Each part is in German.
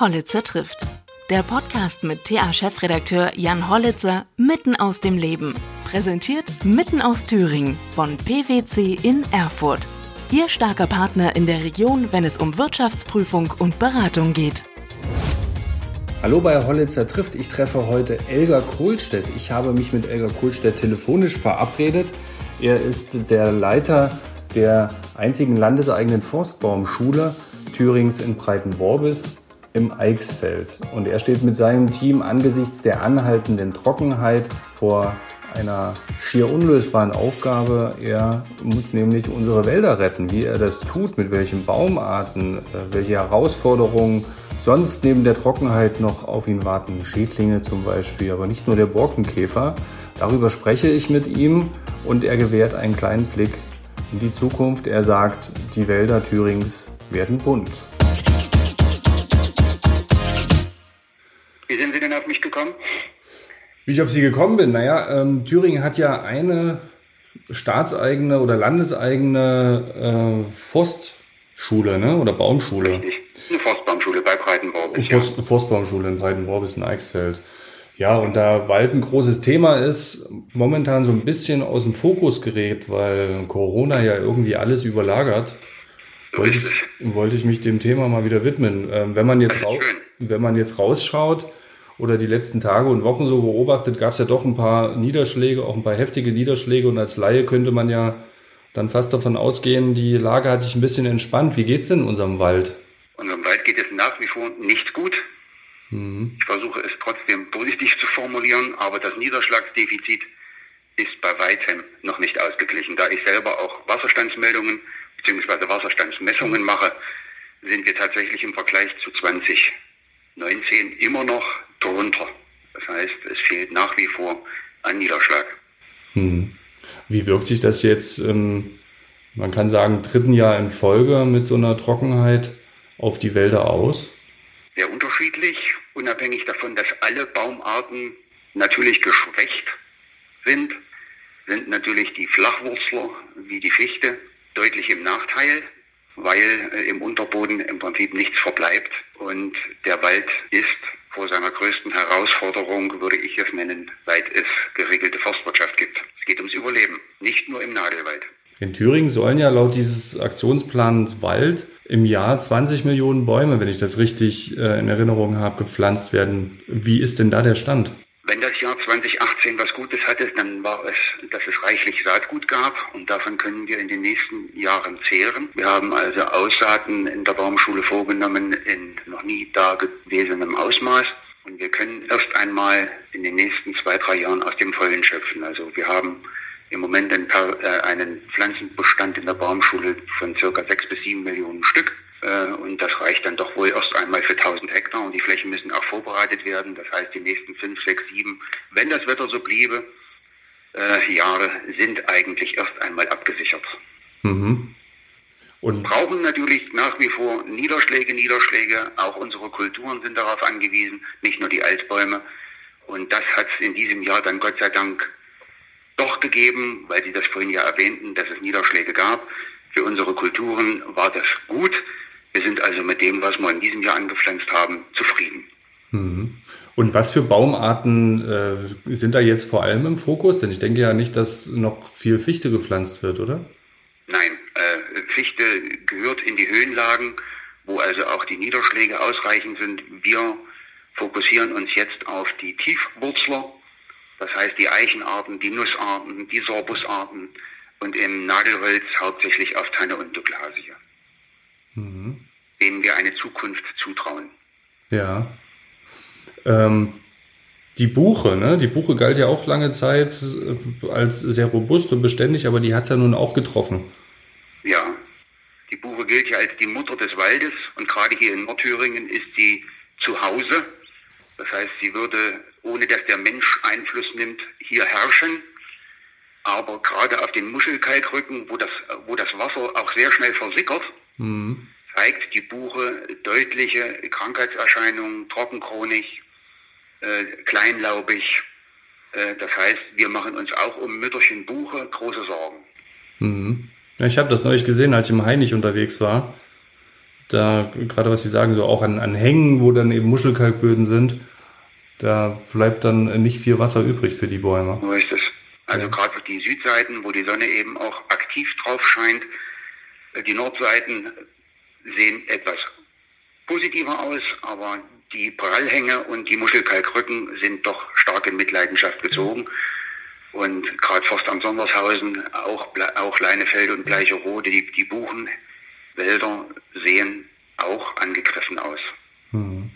Hollitzer trifft. Der Podcast mit TA-Chefredakteur Jan Hollitzer mitten aus dem Leben. Präsentiert mitten aus Thüringen von PwC in Erfurt. Ihr starker Partner in der Region, wenn es um Wirtschaftsprüfung und Beratung geht. Hallo bei Hollitzer trifft. Ich treffe heute Elgar Kohlstedt. Ich habe mich mit Elgar Kohlstedt telefonisch verabredet. Er ist der Leiter der einzigen landeseigenen Forstbaumschule Thürings in Breitenworbis im Eichsfeld. Und er steht mit seinem Team angesichts der anhaltenden Trockenheit vor einer schier unlösbaren Aufgabe. Er muss nämlich unsere Wälder retten. Wie er das tut, mit welchen Baumarten, äh, welche Herausforderungen sonst neben der Trockenheit noch auf ihn warten. Schädlinge zum Beispiel, aber nicht nur der Borkenkäfer. Darüber spreche ich mit ihm und er gewährt einen kleinen Blick in die Zukunft. Er sagt, die Wälder Thürings werden bunt. Wie ich auf Sie gekommen bin? Naja, ähm, Thüringen hat ja eine staatseigene oder landeseigene äh, Forstschule ne? oder Baumschule. Richtig. Eine Forstbaumschule bei Breitenworbis. Forst, ja. Eine Forstbaumschule in Breitenworbis in Eichsfeld. Ja, und da Wald ein großes Thema ist, momentan so ein bisschen aus dem Fokus gerät, weil Corona ja irgendwie alles überlagert, wollte ich, wollte ich mich dem Thema mal wieder widmen. Ähm, wenn, man jetzt raus, wenn man jetzt rausschaut oder die letzten Tage und Wochen so beobachtet, gab es ja doch ein paar Niederschläge, auch ein paar heftige Niederschläge und als Laie könnte man ja dann fast davon ausgehen, die Lage hat sich ein bisschen entspannt. Wie geht's denn in unserem Wald? Unserem Wald geht es nach wie vor nicht gut. Mhm. Ich versuche es trotzdem positiv zu formulieren, aber das Niederschlagsdefizit ist bei weitem noch nicht ausgeglichen. Da ich selber auch Wasserstandsmeldungen bzw. Wasserstandsmessungen mache, sind wir tatsächlich im Vergleich zu 2019 immer noch drunter. Das heißt, es fehlt nach wie vor an Niederschlag. Hm. Wie wirkt sich das jetzt, ähm, man kann sagen, dritten Jahr in Folge mit so einer Trockenheit auf die Wälder aus? Sehr unterschiedlich, unabhängig davon, dass alle Baumarten natürlich geschwächt sind, sind natürlich die Flachwurzler wie die Fichte deutlich im Nachteil, weil äh, im Unterboden im Prinzip nichts verbleibt und der Wald ist vor seiner größten Herausforderung, würde ich es nennen, seit es geregelte Forstwirtschaft gibt. Es geht ums Überleben, nicht nur im Nadelwald. In Thüringen sollen ja laut dieses Aktionsplans Wald im Jahr 20 Millionen Bäume, wenn ich das richtig äh, in Erinnerung habe, gepflanzt werden. Wie ist denn da der Stand? Wenn das Jahr 2018 was Gutes hatte, dann war es, dass es reichlich Saatgut gab und davon können wir in den nächsten Jahren zehren. Wir haben also Aussaaten in der Baumschule vorgenommen in noch nie dagewesenem Ausmaß. Und wir können erst einmal in den nächsten zwei, drei Jahren aus dem Vollen schöpfen. Also wir haben im Moment einen, äh, einen Pflanzenbestand in der Baumschule von circa sechs bis sieben Millionen Stück. Äh, und das reicht dann doch wohl erst einmal für 1000 Hektar. Und die Flächen müssen auch vorbereitet werden. Das heißt, die nächsten fünf, sechs, sieben, wenn das Wetter so bliebe, äh, Jahre sind eigentlich erst einmal abgesichert. Mhm. Und brauchen natürlich nach wie vor Niederschläge, Niederschläge. Auch unsere Kulturen sind darauf angewiesen, nicht nur die Altbäume. Und das hat es in diesem Jahr dann Gott sei Dank doch gegeben, weil Sie das vorhin ja erwähnten, dass es Niederschläge gab. Für unsere Kulturen war das gut. Wir sind also mit dem, was wir in diesem Jahr angepflanzt haben, zufrieden. Mhm. Und was für Baumarten äh, sind da jetzt vor allem im Fokus? Denn ich denke ja nicht, dass noch viel Fichte gepflanzt wird, oder? Nein, äh, Fichte gehört in die Höhenlagen, wo also auch die Niederschläge ausreichend sind. Wir fokussieren uns jetzt auf die Tiefwurzler, das heißt die Eichenarten, die Nussarten, die Sorbusarten und im Nadelholz hauptsächlich auf Tanne und Douglasie. Mhm. Denen wir eine Zukunft zutrauen. Ja. Ähm, die Buche, ne? Die Buche galt ja auch lange Zeit äh, als sehr robust und beständig, aber die hat es ja nun auch getroffen. Ja. Die Buche gilt ja als die Mutter des Waldes und gerade hier in Nordthüringen ist sie zu Hause. Das heißt, sie würde, ohne dass der Mensch Einfluss nimmt, hier herrschen. Aber gerade auf den Muschelkalkrücken, wo das, wo das Wasser auch sehr schnell versickert, mhm. zeigt die Buche deutliche Krankheitserscheinungen, trockenchronig, äh, kleinlaubig. Äh, das heißt, wir machen uns auch um Mütterchen Buche große Sorgen. Mhm. Ja, ich habe das neulich gesehen, als ich im Hainich unterwegs war. da, gerade was Sie sagen, so auch an, an Hängen, wo dann eben Muschelkalkböden sind, da bleibt dann nicht viel Wasser übrig für die Bäume. So ist es. Also ja. gerade die Südseiten, wo die Sonne eben auch aktiv drauf scheint, die Nordseiten sehen etwas positiver aus, aber die Prallhänge und die Muschelkalkrücken sind doch stark in Mitleidenschaft gezogen. Und gerade Forstamt Sondershausen, auch, auch Leinefeld und Bleicherode, die, die Buchenwälder sehen auch angegriffen aus. Mhm.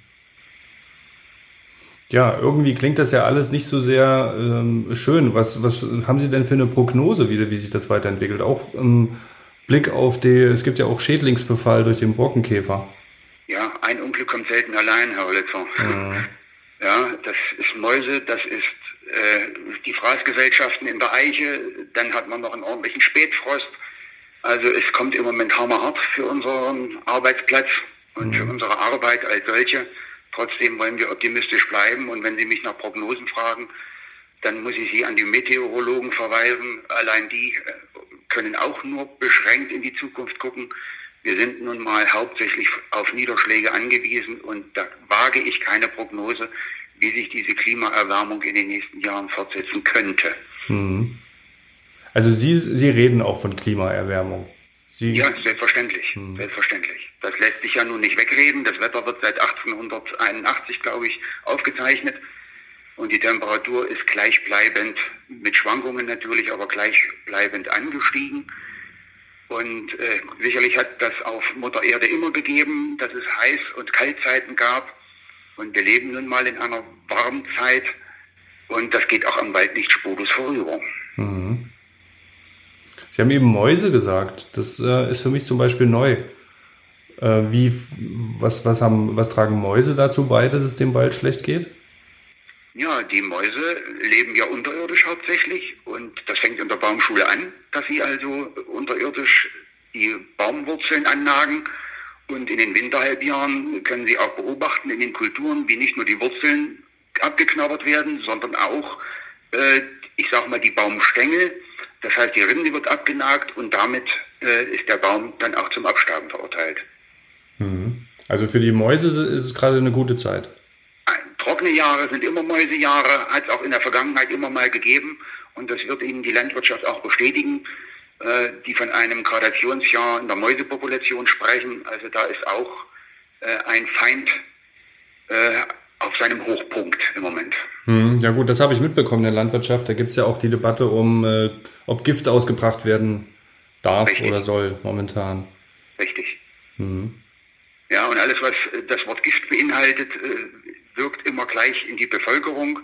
Ja, irgendwie klingt das ja alles nicht so sehr ähm, schön. Was, was haben Sie denn für eine Prognose, wie, wie sich das weiterentwickelt? Auch im Blick auf die, es gibt ja auch Schädlingsbefall durch den Borkenkäfer. Ja, ein Unglück kommt selten allein, Herr Hollitzer. Mhm. Ja, das ist Mäuse, das ist äh, die Fraßgesellschaften in der Eiche, dann hat man noch einen ordentlichen Spätfrost. Also es kommt im Moment hammerhart für unseren Arbeitsplatz und mhm. für unsere Arbeit als solche. Trotzdem wollen wir optimistisch bleiben und wenn Sie mich nach Prognosen fragen, dann muss ich Sie an die Meteorologen verweisen. Allein die äh, können auch nur beschränkt in die Zukunft gucken. Wir sind nun mal hauptsächlich auf Niederschläge angewiesen und da wage ich keine Prognose, wie sich diese Klimaerwärmung in den nächsten Jahren fortsetzen könnte. Mhm. Also Sie, Sie reden auch von Klimaerwärmung. Sie ja, selbstverständlich, hm. selbstverständlich. Das lässt sich ja nun nicht wegreden. Das Wetter wird seit 1881, glaube ich, aufgezeichnet. Und die Temperatur ist gleichbleibend, mit Schwankungen natürlich, aber gleichbleibend angestiegen. Und äh, sicherlich hat das auf Mutter Erde immer gegeben, dass es Heiß- und Kaltzeiten gab. Und wir leben nun mal in einer warmen Zeit. Und das geht auch am Wald nicht spurlos vorüber. Mhm. Sie haben eben Mäuse gesagt. Das äh, ist für mich zum Beispiel neu. Äh, wie, was, was, haben, was tragen Mäuse dazu bei, dass es dem Wald schlecht geht? Ja, die Mäuse leben ja unterirdisch hauptsächlich und das fängt in der Baumschule an, dass sie also unterirdisch die Baumwurzeln annagen und in den Winterhalbjahren können sie auch beobachten in den Kulturen, wie nicht nur die Wurzeln abgeknabbert werden, sondern auch, äh, ich sag mal, die Baumstängel. Das heißt, die Rinde wird abgenagt und damit äh, ist der Baum dann auch zum Absterben verurteilt. Mhm. Also für die Mäuse ist es gerade eine gute Zeit. Trockene Jahre sind immer Mäusejahre, hat es auch in der Vergangenheit immer mal gegeben und das wird Ihnen die Landwirtschaft auch bestätigen, äh, die von einem Gradationsjahr in der Mäusepopulation sprechen. Also da ist auch äh, ein Feind äh, auf seinem Hochpunkt im Moment. Hm, ja gut, das habe ich mitbekommen in der Landwirtschaft. Da gibt es ja auch die Debatte um, äh, ob Gift ausgebracht werden darf Richtig. oder soll momentan. Richtig. Hm. Ja, und alles, was das Wort Gift beinhaltet, äh, wirkt immer gleich in die Bevölkerung.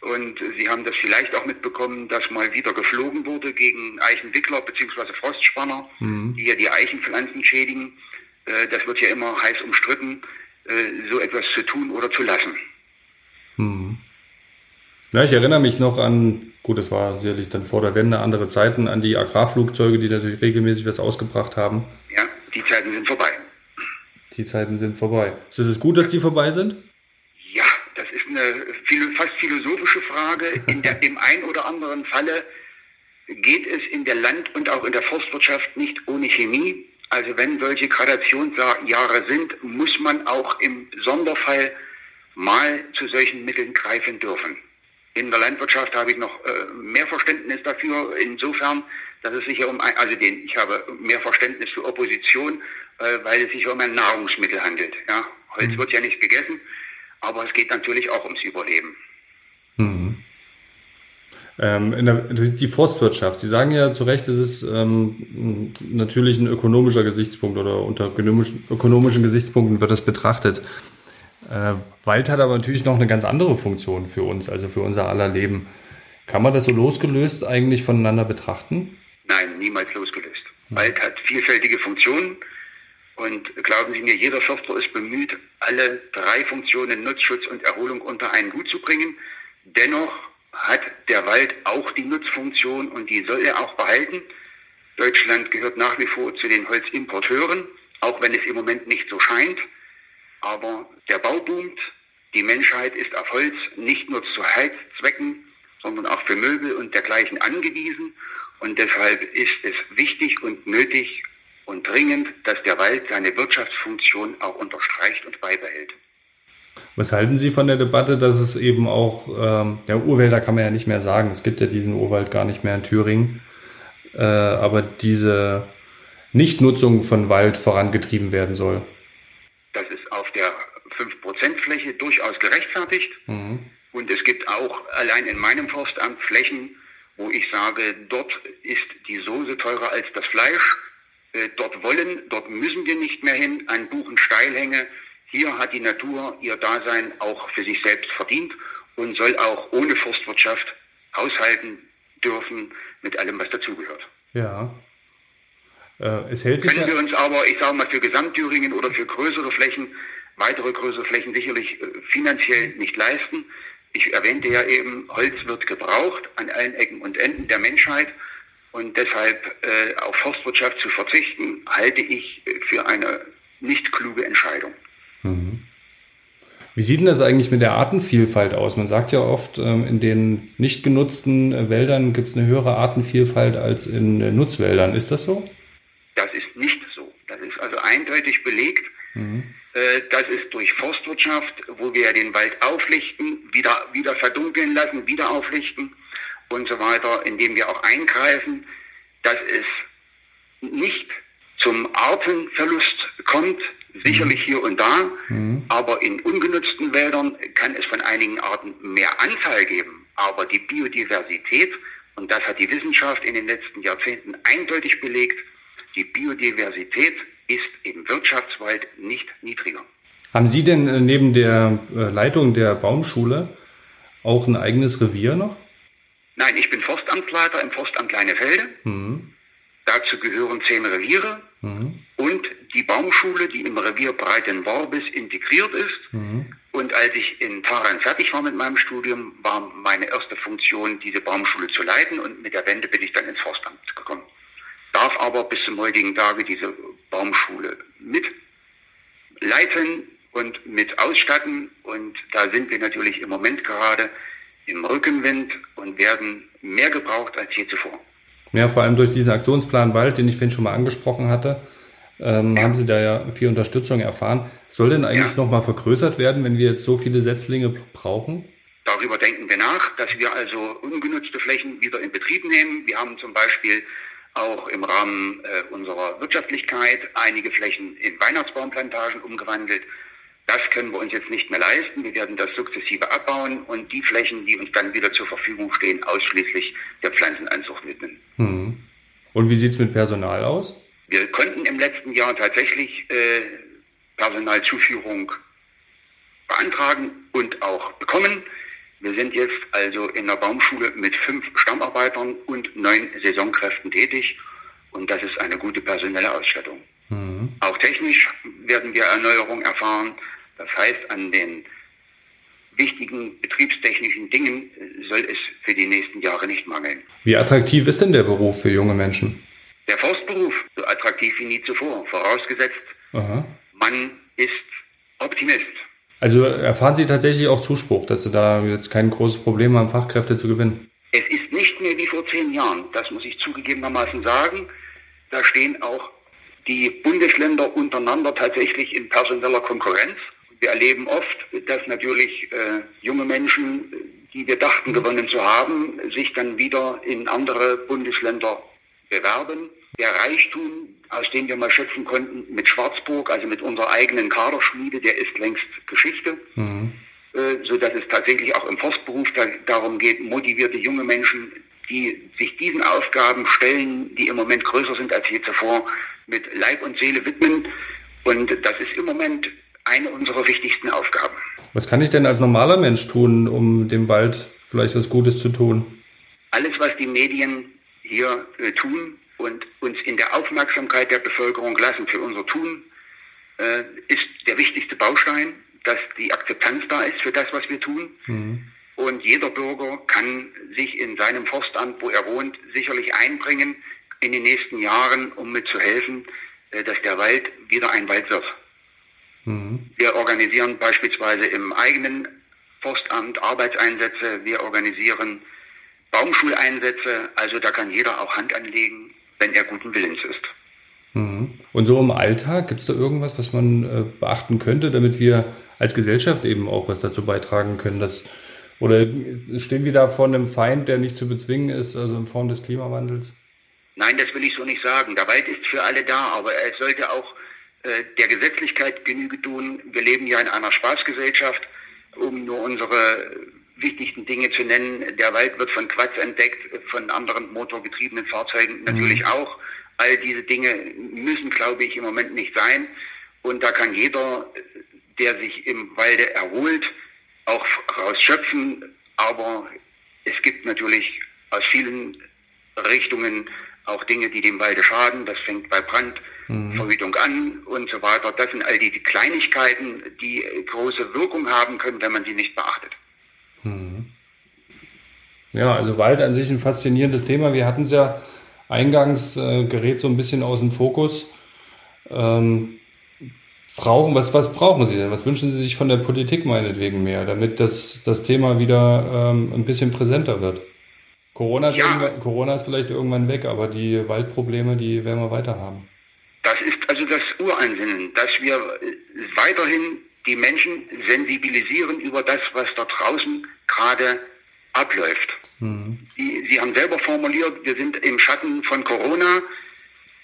Und Sie haben das vielleicht auch mitbekommen, dass mal wieder geflogen wurde gegen Eichenwickler bzw. Frostspanner, mhm. die ja die Eichenpflanzen schädigen. Äh, das wird ja immer heiß umstritten, äh, so etwas zu tun oder zu lassen. Mhm. Ja, ich erinnere mich noch an, gut, das war sicherlich dann vor der Wende andere Zeiten, an die Agrarflugzeuge, die natürlich regelmäßig was ausgebracht haben. Ja, die Zeiten sind vorbei. Die Zeiten sind vorbei. Ist es gut, dass die vorbei sind? Eine fast philosophische Frage. In der, Im einen oder anderen Falle geht es in der Land- und auch in der Forstwirtschaft nicht ohne Chemie. Also wenn solche Gradationsjahre sind, muss man auch im Sonderfall mal zu solchen Mitteln greifen dürfen. In der Landwirtschaft habe ich noch äh, mehr Verständnis dafür, insofern, dass es sich um, ein, also den, ich habe mehr Verständnis für Opposition, äh, weil es sich um ein Nahrungsmittel handelt. Ja? Holz mhm. wird ja nicht gegessen, aber es geht natürlich auch ums Überleben. Mhm. Ähm, der, die Forstwirtschaft, Sie sagen ja zu Recht, es ist ähm, natürlich ein ökonomischer Gesichtspunkt oder unter ökonomischen Gesichtspunkten wird das betrachtet. Äh, Wald hat aber natürlich noch eine ganz andere Funktion für uns, also für unser aller Leben. Kann man das so losgelöst eigentlich voneinander betrachten? Nein, niemals losgelöst. Wald hat vielfältige Funktionen und glauben Sie mir, jeder Förster ist bemüht, alle drei Funktionen Nutzschutz und Erholung unter einen Hut zu bringen. Dennoch hat der Wald auch die Nutzfunktion und die soll er auch behalten. Deutschland gehört nach wie vor zu den Holzimporteuren, auch wenn es im Moment nicht so scheint. Aber der Bau boomt. Die Menschheit ist auf Holz nicht nur zu Heizzwecken, sondern auch für Möbel und dergleichen angewiesen. Und deshalb ist es wichtig und nötig, und dringend, dass der Wald seine Wirtschaftsfunktion auch unterstreicht und beibehält. Was halten Sie von der Debatte, dass es eben auch, ähm, ja, Urwälder kann man ja nicht mehr sagen, es gibt ja diesen Urwald gar nicht mehr in Thüringen, äh, aber diese Nichtnutzung von Wald vorangetrieben werden soll? Das ist auf der 5% Fläche durchaus gerechtfertigt. Mhm. Und es gibt auch allein in meinem Forstamt Flächen, wo ich sage, dort ist die Soße teurer als das Fleisch. Äh, dort wollen, dort müssen wir nicht mehr hin an Buchensteilhänge. Hier hat die Natur ihr Dasein auch für sich selbst verdient und soll auch ohne Forstwirtschaft haushalten dürfen mit allem, was dazugehört. Ja. Äh, es hält sich Können wir uns aber, ich sage mal, für Gesamtthüringen oder für größere Flächen, weitere größere Flächen sicherlich äh, finanziell nicht leisten. Ich erwähnte ja eben, Holz wird gebraucht an allen Ecken und Enden der Menschheit. Und deshalb äh, auf Forstwirtschaft zu verzichten, halte ich für eine nicht kluge Entscheidung. Mhm. Wie sieht denn das eigentlich mit der Artenvielfalt aus? Man sagt ja oft, ähm, in den nicht genutzten äh, Wäldern gibt es eine höhere Artenvielfalt als in äh, Nutzwäldern. Ist das so? Das ist nicht so. Das ist also eindeutig belegt. Mhm. Äh, das ist durch Forstwirtschaft, wo wir den Wald auflichten, wieder, wieder verdunkeln lassen, wieder auflichten und so weiter, indem wir auch eingreifen, dass es nicht zum Artenverlust kommt, sicherlich hier und da, mhm. aber in ungenutzten Wäldern kann es von einigen Arten mehr Anzahl geben. Aber die Biodiversität, und das hat die Wissenschaft in den letzten Jahrzehnten eindeutig belegt, die Biodiversität ist im Wirtschaftswald nicht niedriger. Haben Sie denn äh, neben der äh, Leitung der Baumschule auch ein eigenes Revier noch? Nein, ich bin Forstamtleiter im Forstamt Kleinefelde. Mhm. Dazu gehören zehn Reviere mhm. und die Baumschule, die im Revier Breitenworbis integriert ist. Mhm. Und als ich in Taran fertig war mit meinem Studium, war meine erste Funktion, diese Baumschule zu leiten und mit der Wende bin ich dann ins Forstamt gekommen. Darf aber bis zum heutigen Tage diese Baumschule mit leiten und mit ausstatten. Und da sind wir natürlich im Moment gerade im Rückenwind und werden mehr gebraucht als je zuvor. Ja, vor allem durch diesen Aktionsplan Wald, den ich vorhin schon mal angesprochen hatte, ähm, ja. haben Sie da ja viel Unterstützung erfahren. Soll denn eigentlich ja. nochmal vergrößert werden, wenn wir jetzt so viele Setzlinge brauchen? Darüber denken wir nach, dass wir also ungenutzte Flächen wieder in Betrieb nehmen. Wir haben zum Beispiel auch im Rahmen äh, unserer Wirtschaftlichkeit einige Flächen in Weihnachtsbaumplantagen umgewandelt. Das können wir uns jetzt nicht mehr leisten. Wir werden das sukzessive abbauen und die Flächen, die uns dann wieder zur Verfügung stehen, ausschließlich der Pflanzenanzucht widmen. Hm. Und wie sieht es mit Personal aus? Wir konnten im letzten Jahr tatsächlich äh, Personalzuführung beantragen und auch bekommen. Wir sind jetzt also in der Baumschule mit fünf Stammarbeitern und neun Saisonkräften tätig und das ist eine gute personelle Ausstattung. Mhm. Auch technisch werden wir Erneuerung erfahren. Das heißt, an den wichtigen betriebstechnischen Dingen soll es für die nächsten Jahre nicht mangeln. Wie attraktiv ist denn der Beruf für junge Menschen? Der Forstberuf, so attraktiv wie nie zuvor, vorausgesetzt, Aha. man ist Optimist. Also erfahren Sie tatsächlich auch Zuspruch, dass Sie da jetzt kein großes Problem haben, Fachkräfte zu gewinnen? Es ist nicht mehr wie vor zehn Jahren, das muss ich zugegebenermaßen sagen. Da stehen auch die Bundesländer untereinander tatsächlich in personeller Konkurrenz. Wir erleben oft, dass natürlich äh, junge Menschen, die wir dachten gewonnen zu haben, sich dann wieder in andere Bundesländer bewerben. Der Reichtum, aus dem wir mal schöpfen konnten mit Schwarzburg, also mit unserer eigenen Kaderschmiede, der ist längst Geschichte. Mhm. Äh, so dass es tatsächlich auch im Forstberuf da, darum geht, motivierte junge Menschen, die sich diesen Aufgaben stellen, die im Moment größer sind als je zuvor, mit Leib und Seele widmen. Und das ist im Moment eine unserer wichtigsten Aufgaben. Was kann ich denn als normaler Mensch tun, um dem Wald vielleicht was Gutes zu tun? Alles, was die Medien hier äh, tun und uns in der Aufmerksamkeit der Bevölkerung lassen für unser Tun, äh, ist der wichtigste Baustein, dass die Akzeptanz da ist für das, was wir tun. Mhm. Und jeder Bürger kann sich in seinem Forstamt, wo er wohnt, sicherlich einbringen in den nächsten Jahren, um mitzuhelfen, äh, dass der Wald wieder ein Wald wird. Mhm. Wir organisieren beispielsweise im eigenen Forstamt Arbeitseinsätze, wir organisieren Baumschuleinsätze, also da kann jeder auch Hand anlegen, wenn er guten Willens ist. Mhm. Und so im Alltag, gibt es da irgendwas, was man äh, beachten könnte, damit wir als Gesellschaft eben auch was dazu beitragen können, dass oder stehen wir da vor einem Feind, der nicht zu bezwingen ist, also in Form des Klimawandels? Nein, das will ich so nicht sagen. Der Wald ist für alle da, aber er sollte auch der Gesetzlichkeit Genüge tun. Wir leben ja in einer Spaßgesellschaft, um nur unsere wichtigsten Dinge zu nennen. Der Wald wird von Quatsch entdeckt, von anderen motorgetriebenen Fahrzeugen natürlich mhm. auch. All diese Dinge müssen, glaube ich, im Moment nicht sein. Und da kann jeder, der sich im Walde erholt, auch rausschöpfen. Aber es gibt natürlich aus vielen Richtungen auch Dinge, die dem Walde schaden. Das fängt bei Brandverhütung mhm. an und so weiter. Das sind all die Kleinigkeiten, die große Wirkung haben können, wenn man sie nicht beachtet. Mhm. Ja, also Wald an sich ein faszinierendes Thema. Wir hatten es ja eingangs, äh, gerät so ein bisschen aus dem Fokus. Ähm, brauchen, was, was brauchen Sie denn? Was wünschen Sie sich von der Politik meinetwegen mehr, damit das, das Thema wieder ähm, ein bisschen präsenter wird? Corona, ja. Corona ist vielleicht irgendwann weg, aber die Waldprobleme, die werden wir weiter haben. Das ist also das Uransinnen, dass wir weiterhin die Menschen sensibilisieren über das, was da draußen gerade abläuft. Mhm. Die, Sie haben selber formuliert, wir sind im Schatten von Corona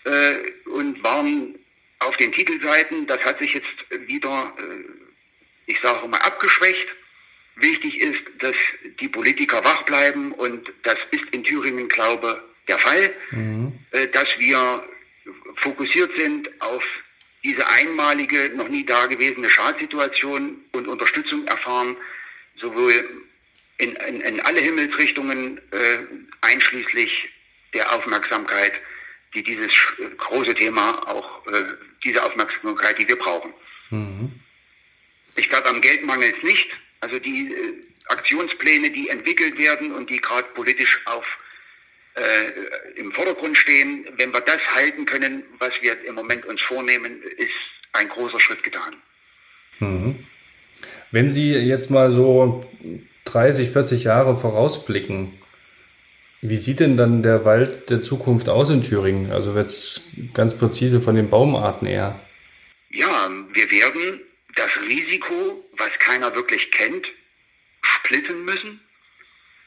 äh, und waren auf den Titelseiten. Das hat sich jetzt wieder, äh, ich sage mal, abgeschwächt. Wichtig ist, dass die Politiker wach bleiben und das ist in Thüringen, glaube der Fall, mhm. äh, dass wir fokussiert sind auf diese einmalige, noch nie dagewesene Schadsituation und Unterstützung erfahren, sowohl in, in, in alle Himmelsrichtungen, äh, einschließlich der Aufmerksamkeit, die dieses große Thema auch, äh, diese Aufmerksamkeit, die wir brauchen. Mhm. Ich glaube, am Geld mangelt es nicht. Also die äh, Aktionspläne, die entwickelt werden und die gerade politisch auf äh, im Vordergrund stehen, wenn wir das halten können, was wir im Moment uns vornehmen, ist ein großer Schritt getan. Mhm. Wenn Sie jetzt mal so 30, 40 Jahre vorausblicken, wie sieht denn dann der Wald der Zukunft aus in Thüringen? Also jetzt ganz präzise von den Baumarten eher. Ja, wir werden das Risiko, was keiner wirklich kennt, splitten müssen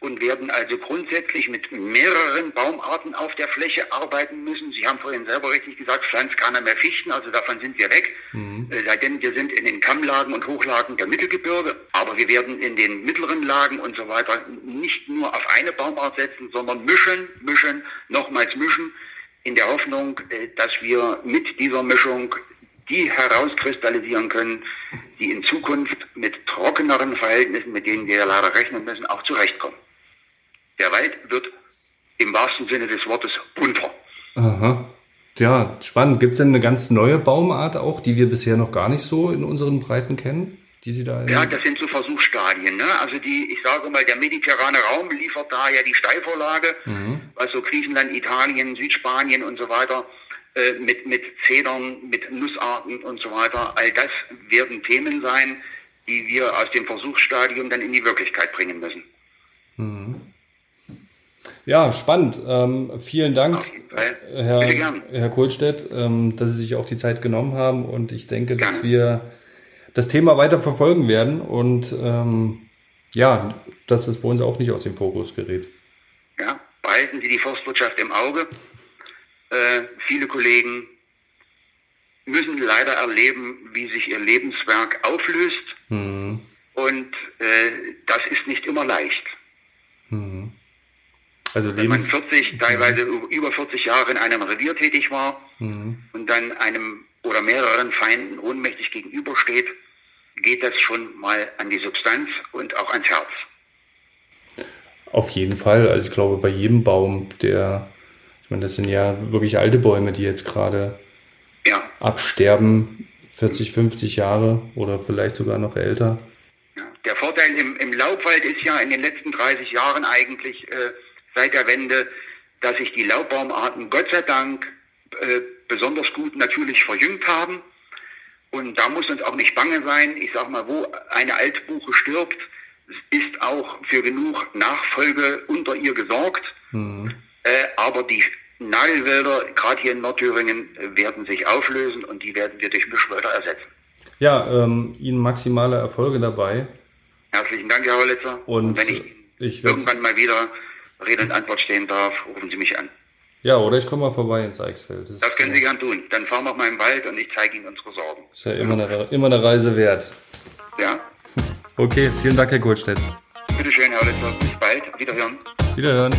und werden also grundsätzlich mit mehreren Baumarten auf der Fläche arbeiten müssen. Sie haben vorhin selber richtig gesagt, pflanzt keiner mehr Fichten, also davon sind wir weg. Mhm. Äh, denn wir sind in den Kammlagen und Hochlagen der Mittelgebirge. Aber wir werden in den mittleren Lagen und so weiter nicht nur auf eine Baumart setzen, sondern mischen, mischen, nochmals mischen, in der Hoffnung, äh, dass wir mit dieser Mischung die herauskristallisieren können, die in Zukunft mit trockeneren Verhältnissen, mit denen wir leider rechnen müssen, auch zurechtkommen. Der Wald wird im wahrsten Sinne des Wortes bunter. Aha. Ja, spannend. Gibt es denn eine ganz neue Baumart auch, die wir bisher noch gar nicht so in unseren Breiten kennen? Die Sie da ja, das sind so Versuchsstadien. Ne? Also die, ich sage mal, der mediterrane Raum liefert da ja die Steilvorlage, mhm. also Griechenland, Italien, Südspanien und so weiter, äh, mit, mit Zedern, mit Nussarten und so weiter. All das werden Themen sein, die wir aus dem Versuchsstadium dann in die Wirklichkeit bringen müssen. Mhm. Ja, spannend. Ähm, vielen Dank, Herr, Herr Kohlstedt, ähm, dass Sie sich auch die Zeit genommen haben. Und ich denke, dass wir das Thema weiter verfolgen werden und ähm, ja, dass das bei uns auch nicht aus dem Fokus gerät. Ja, behalten Sie die Forstwirtschaft im Auge. Äh, viele Kollegen müssen leider erleben, wie sich ihr Lebenswerk auflöst. Mhm. Und äh, das ist nicht immer leicht. Mhm. Also Wenn man 40, teilweise über 40 Jahre in einem Revier tätig war mhm. und dann einem oder mehreren Feinden ohnmächtig gegenübersteht, geht das schon mal an die Substanz und auch ans Herz. Auf jeden Fall. Also ich glaube, bei jedem Baum, der, ich meine, das sind ja wirklich alte Bäume, die jetzt gerade ja. absterben, 40, 50 Jahre oder vielleicht sogar noch älter. Ja. Der Vorteil im, im Laubwald ist ja in den letzten 30 Jahren eigentlich, äh, seit der Wende, dass sich die Laubbaumarten Gott sei Dank äh, besonders gut natürlich verjüngt haben. Und da muss uns auch nicht bange sein. Ich sag mal, wo eine Altbuche stirbt, ist auch für genug Nachfolge unter ihr gesorgt. Mhm. Äh, aber die Nadelwälder, gerade hier in Nordthüringen, werden sich auflösen und die werden wir durch Mischwälder ersetzen. Ja, ähm, Ihnen maximale Erfolge dabei. Herzlichen Dank, Herr Hollitzer. Und, und wenn ich, ich irgendwann mal wieder Rede und Antwort stehen darf, rufen Sie mich an. Ja, oder ich komme mal vorbei ins Eichsfeld. Das, das können Sie gern tun. Dann fahren wir mal im Wald und ich zeige Ihnen unsere Sorgen. Ist ja immer eine, immer eine Reise wert. Ja. Okay, vielen Dank, Herr Goldstedt. Bitte schön, Herr Hollitzer. Bis bald. Wiederhören. Wiederhören.